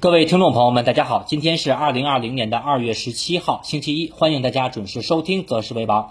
各位听众朋友们，大家好，今天是二零二零年的二月十七号，星期一，欢迎大家准时收听《择时为王》。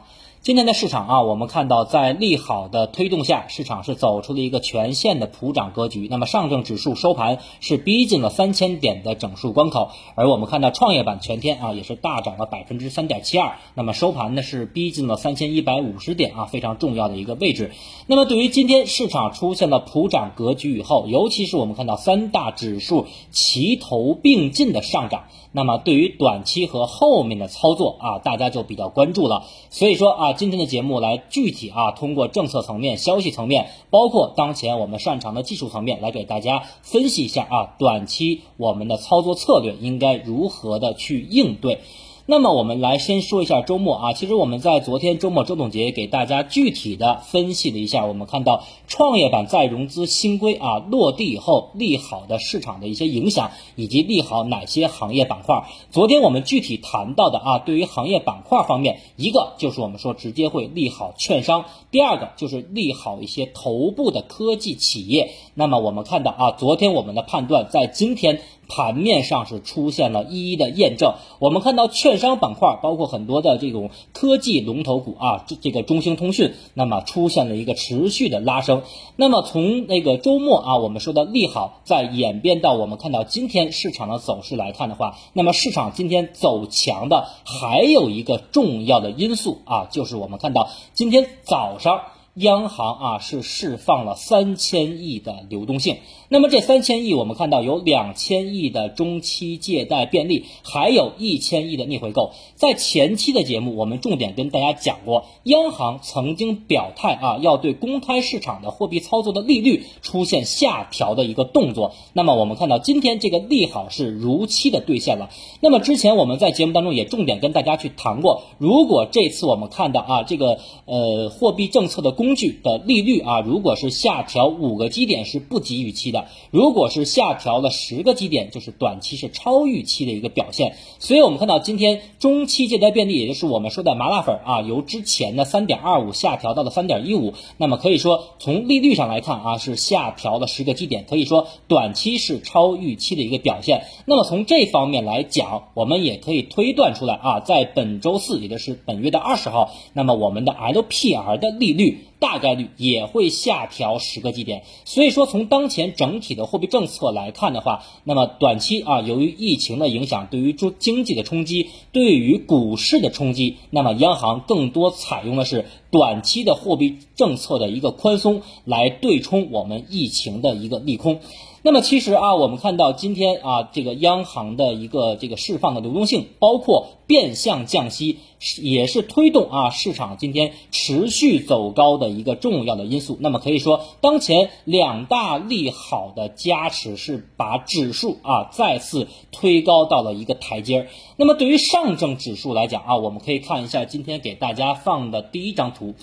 今天的市场啊，我们看到在利好的推动下，市场是走出了一个全线的普涨格局。那么上证指数收盘是逼近了三千点的整数关口，而我们看到创业板全天啊也是大涨了百分之三点七二。那么收盘呢是逼近了三千一百五十点啊，非常重要的一个位置。那么对于今天市场出现了普涨格局以后，尤其是我们看到三大指数齐头并进的上涨，那么对于短期和后面的操作啊，大家就比较关注了。所以说啊。今天的节目来具体啊，通过政策层面、消息层面，包括当前我们擅长的技术层面，来给大家分析一下啊，短期我们的操作策略应该如何的去应对。那么我们来先说一下周末啊，其实我们在昨天周末周总结给大家具体的分析了一下，我们看到创业板再融资新规啊落地以后，利好的市场的一些影响，以及利好哪些行业板块。昨天我们具体谈到的啊，对于行业板块方面，一个就是我们说直接会利好券商，第二个就是利好一些头部的科技企业。那么我们看到啊，昨天我们的判断在今天。盘面上是出现了一一的验证，我们看到券商板块，包括很多的这种科技龙头股啊，这这个中兴通讯，那么出现了一个持续的拉升。那么从那个周末啊，我们说的利好，在演变到我们看到今天市场的走势来看的话，那么市场今天走强的还有一个重要的因素啊，就是我们看到今天早上。央行啊是释放了三千亿的流动性，那么这三千亿我们看到有两千亿的中期借贷便利，还有一千亿的逆回购。在前期的节目，我们重点跟大家讲过，央行曾经表态啊要对公开市场的货币操作的利率出现下调的一个动作。那么我们看到今天这个利好是如期的兑现了。那么之前我们在节目当中也重点跟大家去谈过，如果这次我们看到啊这个呃货币政策的工具的利率啊，如果是下调五个基点是不及预期，如果是下调了十个基点，就是短期是超预期的一个表现。所以我们看到今天中期借贷便利，也就是我们说的麻辣粉啊，由之前的三点二五下调到了三点一五，那么可以说从利率上来看啊，是下调了十个基点，可以说短期是超预期的一个表现。那么从这方面来讲，我们也可以推断出来啊，在本周四，也就是本月的二十号，那么我们的 LPR 的利率。大概率也会下调十个基点，所以说从当前整体的货币政策来看的话，那么短期啊，由于疫情的影响，对于中经济的冲击，对于股市的冲击，那么央行更多采用的是短期的货币政策的一个宽松，来对冲我们疫情的一个利空。那么其实啊，我们看到今天啊，这个央行的一个这个释放的流动性，包括变相降息，是也是推动啊市场今天持续走高的一个重要的因素。那么可以说，当前两大利好的加持是把指数啊再次推高到了一个台阶儿。那么对于上证指数来讲啊，我们可以看一下今天给大家放的第一张图。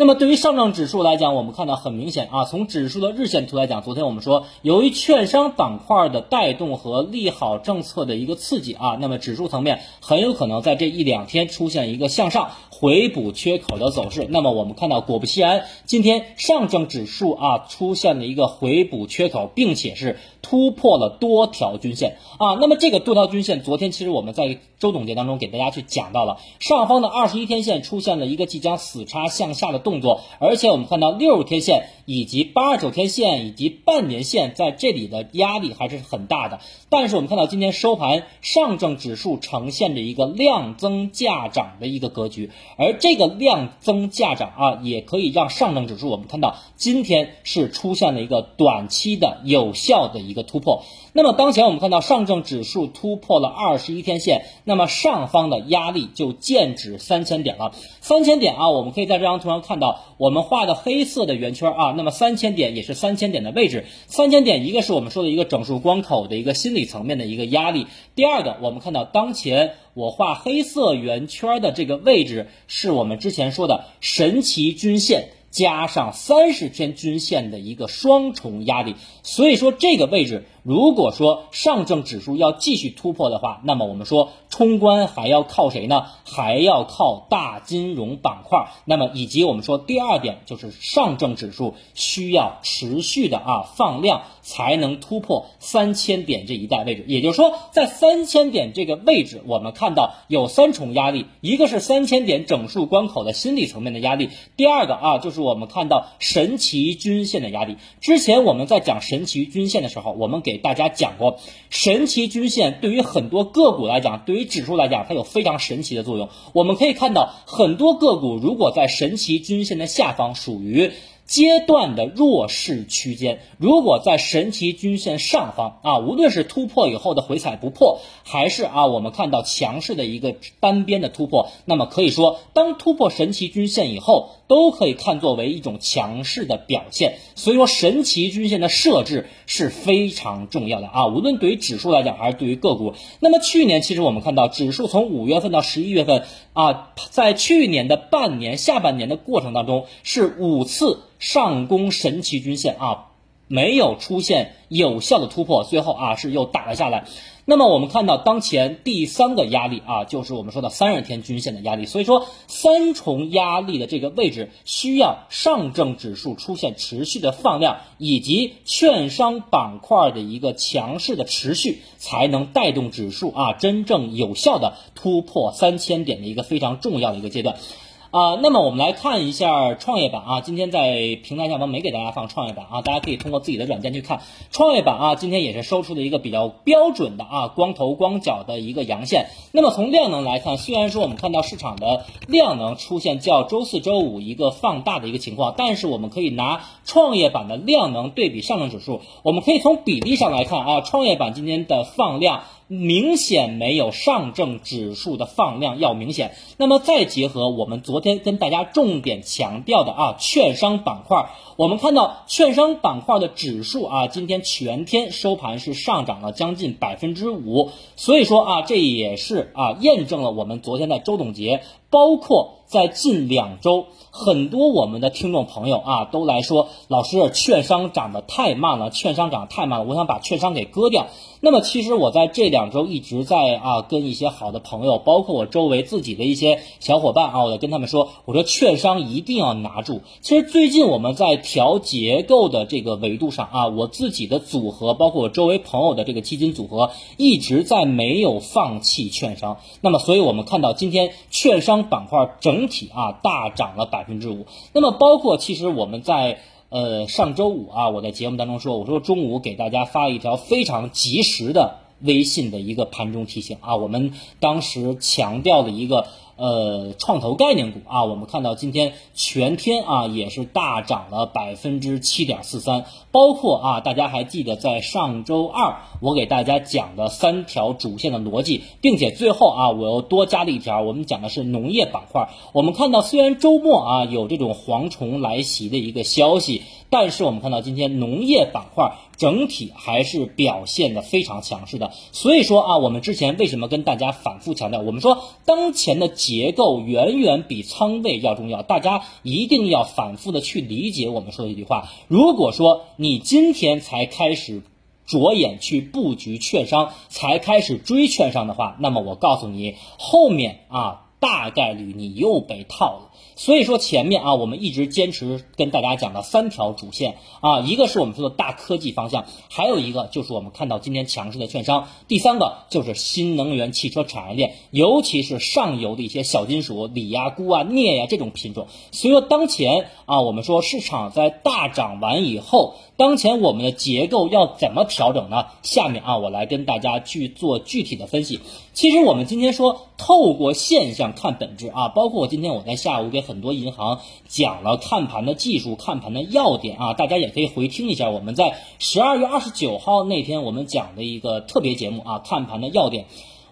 那么对于上证指数来讲，我们看到很明显啊，从指数的日线图来讲，昨天我们说，由于券商板块的带动和利好政策的一个刺激啊，那么指数层面很有可能在这一两天出现一个向上回补缺口的走势。那么我们看到，果不其然，今天上证指数啊出现了一个回补缺口，并且是突破了多条均线啊。那么这个多条均线，昨天其实我们在周总结当中给大家去讲到了，上方的二十一天线出现了一个即将死叉向下的。动作，而且我们看到六十天线以及八十九天线以及半年线在这里的压力还是很大的。但是我们看到今天收盘，上证指数呈现着一个量增价涨的一个格局，而这个量增价涨啊，也可以让上证指数我们看到今天是出现了一个短期的有效的一个突破。那么当前我们看到上证指数突破了二十一天线，那么上方的压力就剑指三千点了。三千点啊，我们可以在这张图上看到我们画的黑色的圆圈啊，那么三千点也是三千点的位置。三千点一个是我们说的一个整数关口的一个心理层面的一个压力，第二个我们看到当前我画黑色圆圈的这个位置是我们之前说的神奇均线。加上三十天均线的一个双重压力，所以说这个位置如果说上证指数要继续突破的话，那么我们说冲关还要靠谁呢？还要靠大金融板块。那么以及我们说第二点就是上证指数需要持续的啊放量才能突破三千点这一带位置。也就是说，在三千点这个位置，我们看到有三重压力，一个是三千点整数关口的心理层面的压力，第二个啊就是我们看到神奇均线的压力。之前我们在讲神奇均线的时候，我们给大家讲过，神奇均线对于很多个股来讲，对于指数来讲，它有非常神奇的作用。我们可以看到，很多个股如果在神奇均线的下方，属于。阶段的弱势区间，如果在神奇均线上方啊，无论是突破以后的回踩不破，还是啊我们看到强势的一个单边的突破，那么可以说，当突破神奇均线以后，都可以看作为一种强势的表现。所以说，神奇均线的设置是非常重要的啊，无论对于指数来讲，还是对于个股。那么去年其实我们看到，指数从五月份到十一月份啊，在去年的半年下半年的过程当中，是五次。上攻神奇均线啊，没有出现有效的突破，最后啊是又打了下来。那么我们看到当前第三个压力啊，就是我们说的三十天均线的压力。所以说三重压力的这个位置，需要上证指数出现持续的放量，以及券商板块的一个强势的持续，才能带动指数啊真正有效的突破三千点的一个非常重要的一个阶段。啊，那么我们来看一下创业板啊，今天在平台下方没给大家放创业板啊，大家可以通过自己的软件去看创业板啊，今天也是收出了一个比较标准的啊光头光脚的一个阳线。那么从量能来看，虽然说我们看到市场的量能出现较周四周五一个放大的一个情况，但是我们可以拿创业板的量能对比上证指数，我们可以从比例上来看啊，创业板今天的放量。明显没有上证指数的放量要明显。那么再结合我们昨天跟大家重点强调的啊，券商板块，我们看到券商板块的指数啊，今天全天收盘是上涨了将近百分之五。所以说啊，这也是啊验证了我们昨天的周总结，包括在近两周，很多我们的听众朋友啊都来说，老师，券商涨得太慢了，券商涨得太慢了，我想把券商给割掉。那么其实我在这两周一直在啊跟一些好的朋友，包括我周围自己的一些小伙伴啊，我在跟他们说，我说券商一定要拿住。其实最近我们在调结构的这个维度上啊，我自己的组合，包括我周围朋友的这个基金组合，一直在没有放弃券商。那么所以我们看到今天券商板块整整体啊大涨了百分之五。那么包括其实我们在。呃，上周五啊，我在节目当中说，我说中午给大家发了一条非常及时的微信的一个盘中提醒啊，我们当时强调的一个。呃，创投概念股啊，我们看到今天全天啊也是大涨了百分之七点四三，包括啊，大家还记得在上周二我给大家讲的三条主线的逻辑，并且最后啊，我又多加了一条，我们讲的是农业板块。我们看到虽然周末啊有这种蝗虫来袭的一个消息，但是我们看到今天农业板块。整体还是表现的非常强势的，所以说啊，我们之前为什么跟大家反复强调，我们说当前的结构远远比仓位要重要，大家一定要反复的去理解我们说的这句话。如果说你今天才开始着眼去布局券商，才开始追券商的话，那么我告诉你，后面啊大概率你又被套了。所以说前面啊，我们一直坚持跟大家讲的三条主线啊，一个是我们说的大科技方向，还有一个就是我们看到今天强势的券商，第三个就是新能源汽车产业链，尤其是上游的一些小金属锂呀、钴啊、镍呀这种品种。所以说当前啊，我们说市场在大涨完以后。当前我们的结构要怎么调整呢？下面啊，我来跟大家去做具体的分析。其实我们今天说透过现象看本质啊，包括我今天我在下午给很多银行讲了看盘的技术、看盘的要点啊，大家也可以回听一下我们在十二月二十九号那天我们讲的一个特别节目啊，看盘的要点。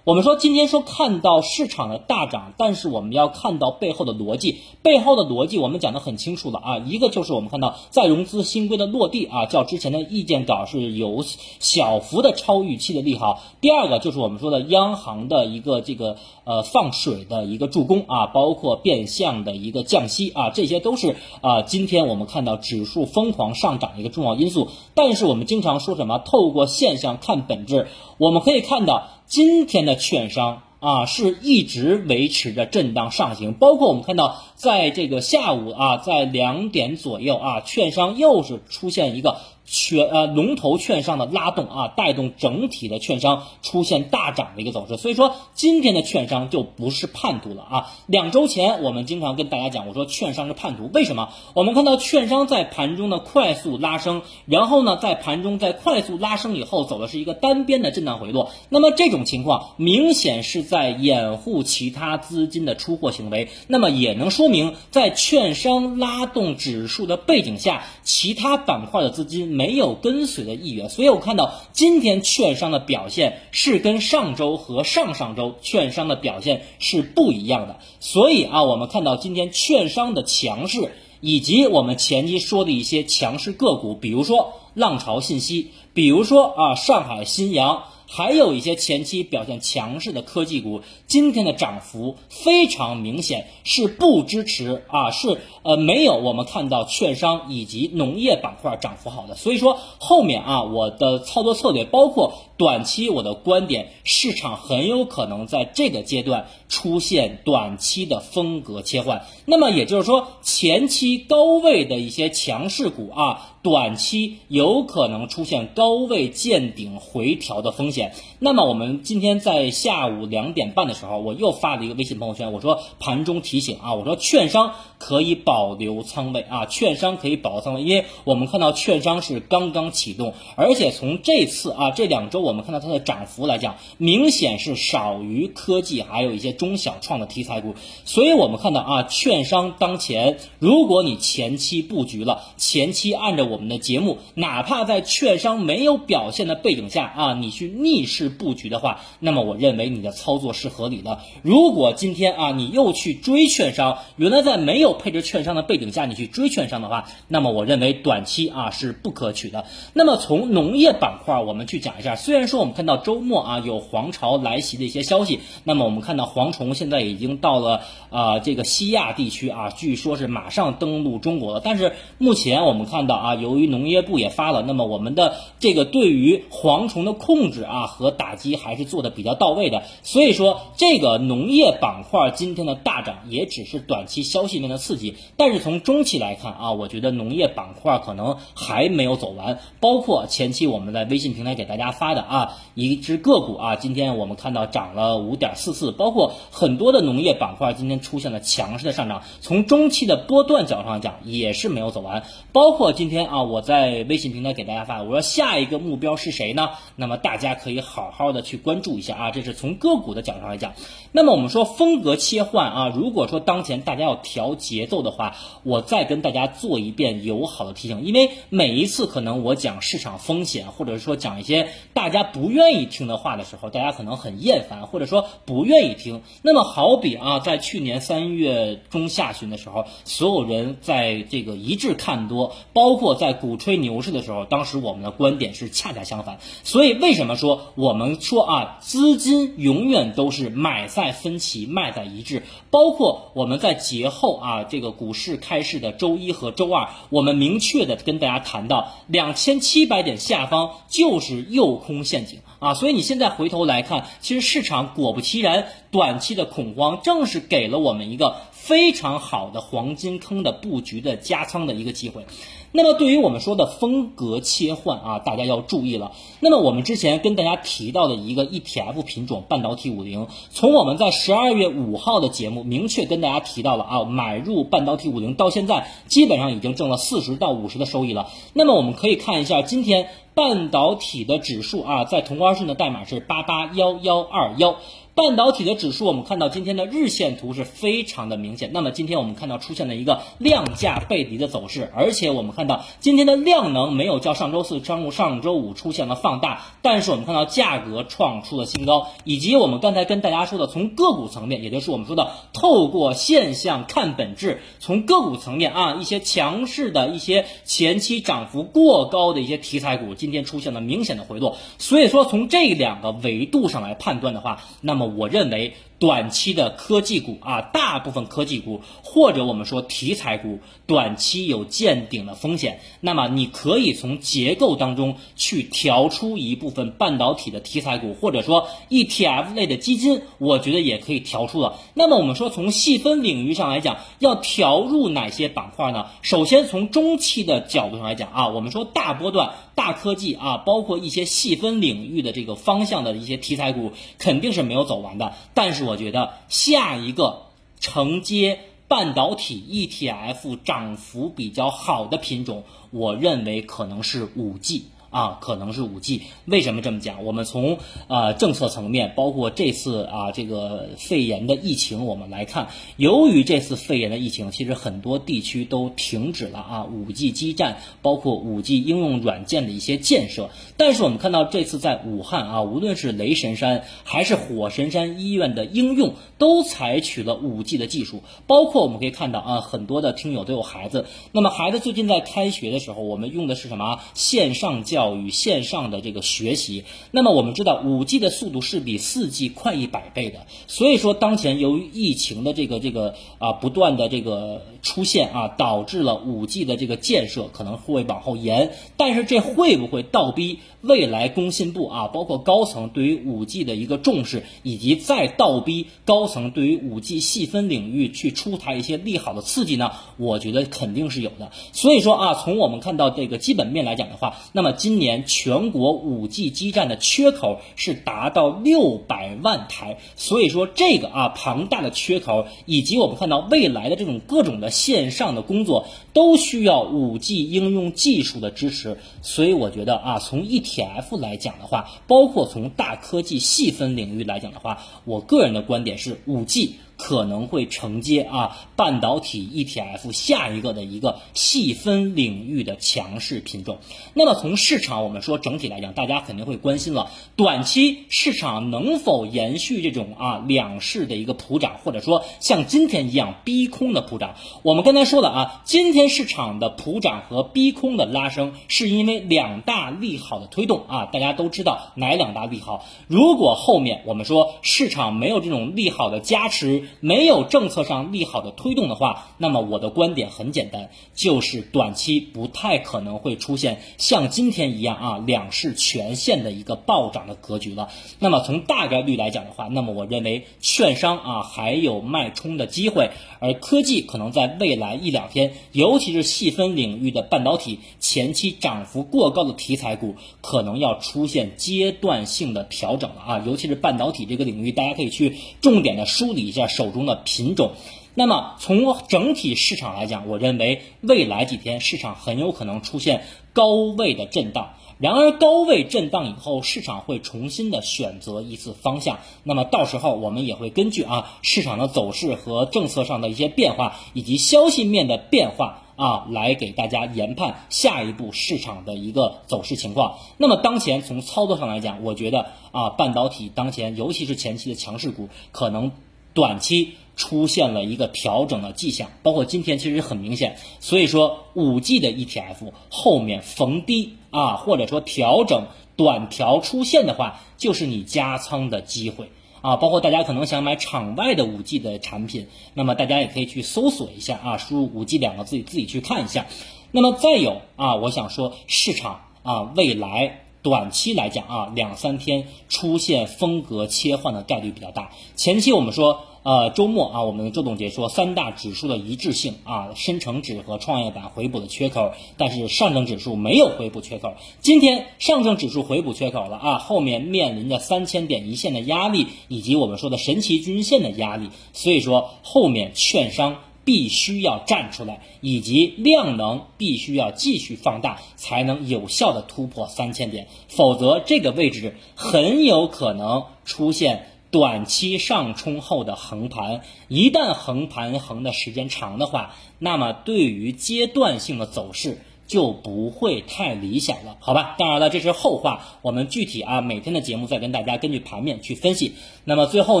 我们说今天说看到市场的大涨，但是我们要看到背后的逻辑，背后的逻辑我们讲的很清楚了啊，一个就是我们看到再融资新规的落地啊，较之前的意见稿是有小幅的超预期的利好。第二个就是我们说的央行的一个这个呃放水的一个助攻啊，包括变相的一个降息啊，这些都是啊今天我们看到指数疯狂上涨的一个重要因素。但是我们经常说什么，透过现象看本质，我们可以看到。今天的券商啊，是一直维持着震荡上行，包括我们看到，在这个下午啊，在两点左右啊，券商又是出现一个。券呃龙头券商的拉动啊，带动整体的券商出现大涨的一个走势，所以说今天的券商就不是叛徒了啊。两周前我们经常跟大家讲，我说券商是叛徒，为什么？我们看到券商在盘中的快速拉升，然后呢，在盘中在快速拉升以后走的是一个单边的震荡回落，那么这种情况明显是在掩护其他资金的出货行为，那么也能说明在券商拉动指数的背景下，其他板块的资金。没有跟随的意愿，所以我看到今天券商的表现是跟上周和上上周券商的表现是不一样的。所以啊，我们看到今天券商的强势，以及我们前期说的一些强势个股，比如说浪潮信息，比如说啊上海新阳。还有一些前期表现强势的科技股，今天的涨幅非常明显，是不支持啊，是呃没有我们看到券商以及农业板块涨幅好的，所以说后面啊我的操作策略包括短期我的观点，市场很有可能在这个阶段出现短期的风格切换，那么也就是说前期高位的一些强势股啊。短期有可能出现高位见顶回调的风险。那么我们今天在下午两点半的时候，我又发了一个微信朋友圈，我说盘中提醒啊，我说券商可以保留仓位啊，券商可以保留仓位，因为我们看到券商是刚刚启动，而且从这次啊这两周我们看到它的涨幅来讲，明显是少于科技还有一些中小创的题材股，所以我们看到啊，券商当前如果你前期布局了，前期按照我。们的节目，哪怕在券商没有表现的背景下啊，你去逆势布局的话，那么我认为你的操作是合理的。如果今天啊，你又去追券商，原来在没有配置券商的背景下，你去追券商的话，那么我认为短期啊是不可取的。那么从农业板块，我们去讲一下，虽虽然说我们看到周末啊有黄潮来袭的一些消息，那么我们看到蝗虫现在已经到了啊这个西亚地区啊，据说是马上登陆中国了。但是目前我们看到啊。由于农业部也发了，那么我们的这个对于蝗虫的控制啊和打击还是做的比较到位的，所以说这个农业板块今天的大涨也只是短期消息面的刺激，但是从中期来看啊，我觉得农业板块可能还没有走完，包括前期我们在微信平台给大家发的啊一只个股啊，今天我们看到涨了五点四四，包括很多的农业板块今天出现了强势的上涨，从中期的波段角度上讲也是没有走完，包括今天啊。我在微信平台给大家发，我说下一个目标是谁呢？那么大家可以好好的去关注一下啊，这是从个股的角度上来讲。那么我们说风格切换啊，如果说当前大家要调节奏的话，我再跟大家做一遍友好的提醒，因为每一次可能我讲市场风险，或者说讲一些大家不愿意听的话的时候，大家可能很厌烦，或者说不愿意听。那么好比啊，在去年三月中下旬的时候，所有人在这个一致看多，包括。在鼓吹牛市的时候，当时我们的观点是恰恰相反。所以为什么说我们说啊，资金永远都是买在分歧，卖在一致。包括我们在节后啊，这个股市开市的周一和周二，我们明确的跟大家谈到，两千七百点下方就是诱空陷阱啊。所以你现在回头来看，其实市场果不其然，短期的恐慌正是给了我们一个非常好的黄金坑的布局的加仓的一个机会。那么对于我们说的风格切换啊，大家要注意了。那么我们之前跟大家提到的一个 ETF 品种半导体五零，从我们在十二月五号的节目明确跟大家提到了啊，买入半导体五零到现在基本上已经挣了四十到五十的收益了。那么我们可以看一下今天半导体的指数啊，在同花顺的代码是八八幺幺二幺。半导体的指数，我们看到今天的日线图是非常的明显。那么今天我们看到出现了一个量价背离的走势，而且我们看到今天的量能没有较上周四、上上周五出现了放大，但是我们看到价格创出了新高，以及我们刚才跟大家说的，从个股层面，也就是我们说的透过现象看本质，从个股层面啊，一些强势的一些前期涨幅过高的一些题材股，今天出现了明显的回落。所以说，从这两个维度上来判断的话，那么我认为。短期的科技股啊，大部分科技股或者我们说题材股，短期有见顶的风险。那么你可以从结构当中去调出一部分半导体的题材股，或者说 ETF 类的基金，我觉得也可以调出了。那么我们说从细分领域上来讲，要调入哪些板块呢？首先从中期的角度上来讲啊，我们说大波段、大科技啊，包括一些细分领域的这个方向的一些题材股，肯定是没有走完的。但是我觉得下一个承接半导体 ETF 涨幅比较好的品种，我认为可能是五 G。啊，可能是五 G。为什么这么讲？我们从呃政策层面，包括这次啊这个肺炎的疫情，我们来看，由于这次肺炎的疫情，其实很多地区都停止了啊五 G 基站，包括五 G 应用软件的一些建设。但是我们看到这次在武汉啊，无论是雷神山还是火神山医院的应用，都采取了五 G 的技术。包括我们可以看到啊，很多的听友都有孩子，那么孩子最近在开学的时候，我们用的是什么线上教？与线上的这个学习，那么我们知道五 G 的速度是比四 G 快一百倍的，所以说当前由于疫情的这个这个啊不断的这个出现啊，导致了五 G 的这个建设可能会往后延，但是这会不会倒逼未来工信部啊，包括高层对于五 G 的一个重视，以及再倒逼高层对于五 G 细分领域去出台一些利好的刺激呢？我觉得肯定是有的。所以说啊，从我们看到这个基本面来讲的话，那么今年全国五 G 基站的缺口是达到六百万台，所以说这个啊庞大的缺口，以及我们看到未来的这种各种的线上的工作，都需要五 G 应用技术的支持，所以我觉得啊，从一体 ETF 来讲的话，包括从大科技细分领域来讲的话，我个人的观点是五 G。可能会承接啊半导体 ETF 下一个的一个细分领域的强势品种。那么从市场我们说整体来讲，大家肯定会关心了，短期市场能否延续这种啊两市的一个普涨，或者说像今天一样逼空的普涨？我们刚才说了啊，今天市场的普涨和逼空的拉升，是因为两大利好的推动啊。大家都知道哪两大利好？如果后面我们说市场没有这种利好的加持，没有政策上利好的推动的话，那么我的观点很简单，就是短期不太可能会出现像今天一样啊两市全线的一个暴涨的格局了。那么从大概率来讲的话，那么我认为券商啊还有脉冲的机会，而科技可能在未来一两天，尤其是细分领域的半导体前期涨幅过高的题材股，可能要出现阶段性的调整了啊，尤其是半导体这个领域，大家可以去重点的梳理一下。手中的品种，那么从整体市场来讲，我认为未来几天市场很有可能出现高位的震荡。然而高位震荡以后，市场会重新的选择一次方向。那么到时候我们也会根据啊市场的走势和政策上的一些变化，以及消息面的变化啊，来给大家研判下一步市场的一个走势情况。那么当前从操作上来讲，我觉得啊半导体当前尤其是前期的强势股可能。短期出现了一个调整的迹象，包括今天其实很明显，所以说五 G 的 ETF 后面逢低啊，或者说调整短调出现的话，就是你加仓的机会啊。包括大家可能想买场外的五 G 的产品，那么大家也可以去搜索一下啊，输入五 G 两个字自己去看一下。那么再有啊，我想说市场啊，未来。短期来讲啊，两三天出现风格切换的概率比较大。前期我们说，呃，周末啊，我们周总结说三大指数的一致性啊，深成指和创业板回补的缺口，但是上证指数没有回补缺口。今天上证指数回补缺口了啊，后面面临着三千点一线的压力，以及我们说的神奇均线的压力，所以说后面券商。必须要站出来，以及量能必须要继续放大，才能有效的突破三千点，否则这个位置很有可能出现。短期上冲后的横盘，一旦横盘横的时间长的话，那么对于阶段性的走势就不会太理想了，好吧？当然了，这是后话，我们具体啊每天的节目再跟大家根据盘面去分析。那么最后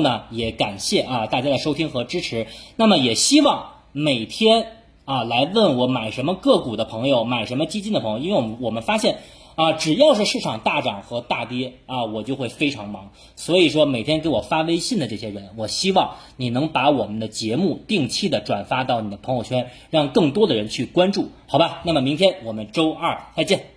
呢，也感谢啊大家的收听和支持。那么也希望每天啊来问我买什么个股的朋友，买什么基金的朋友，因为我们我们发现。啊，只要是市场大涨和大跌啊，我就会非常忙。所以说，每天给我发微信的这些人，我希望你能把我们的节目定期的转发到你的朋友圈，让更多的人去关注，好吧？那么明天我们周二再见。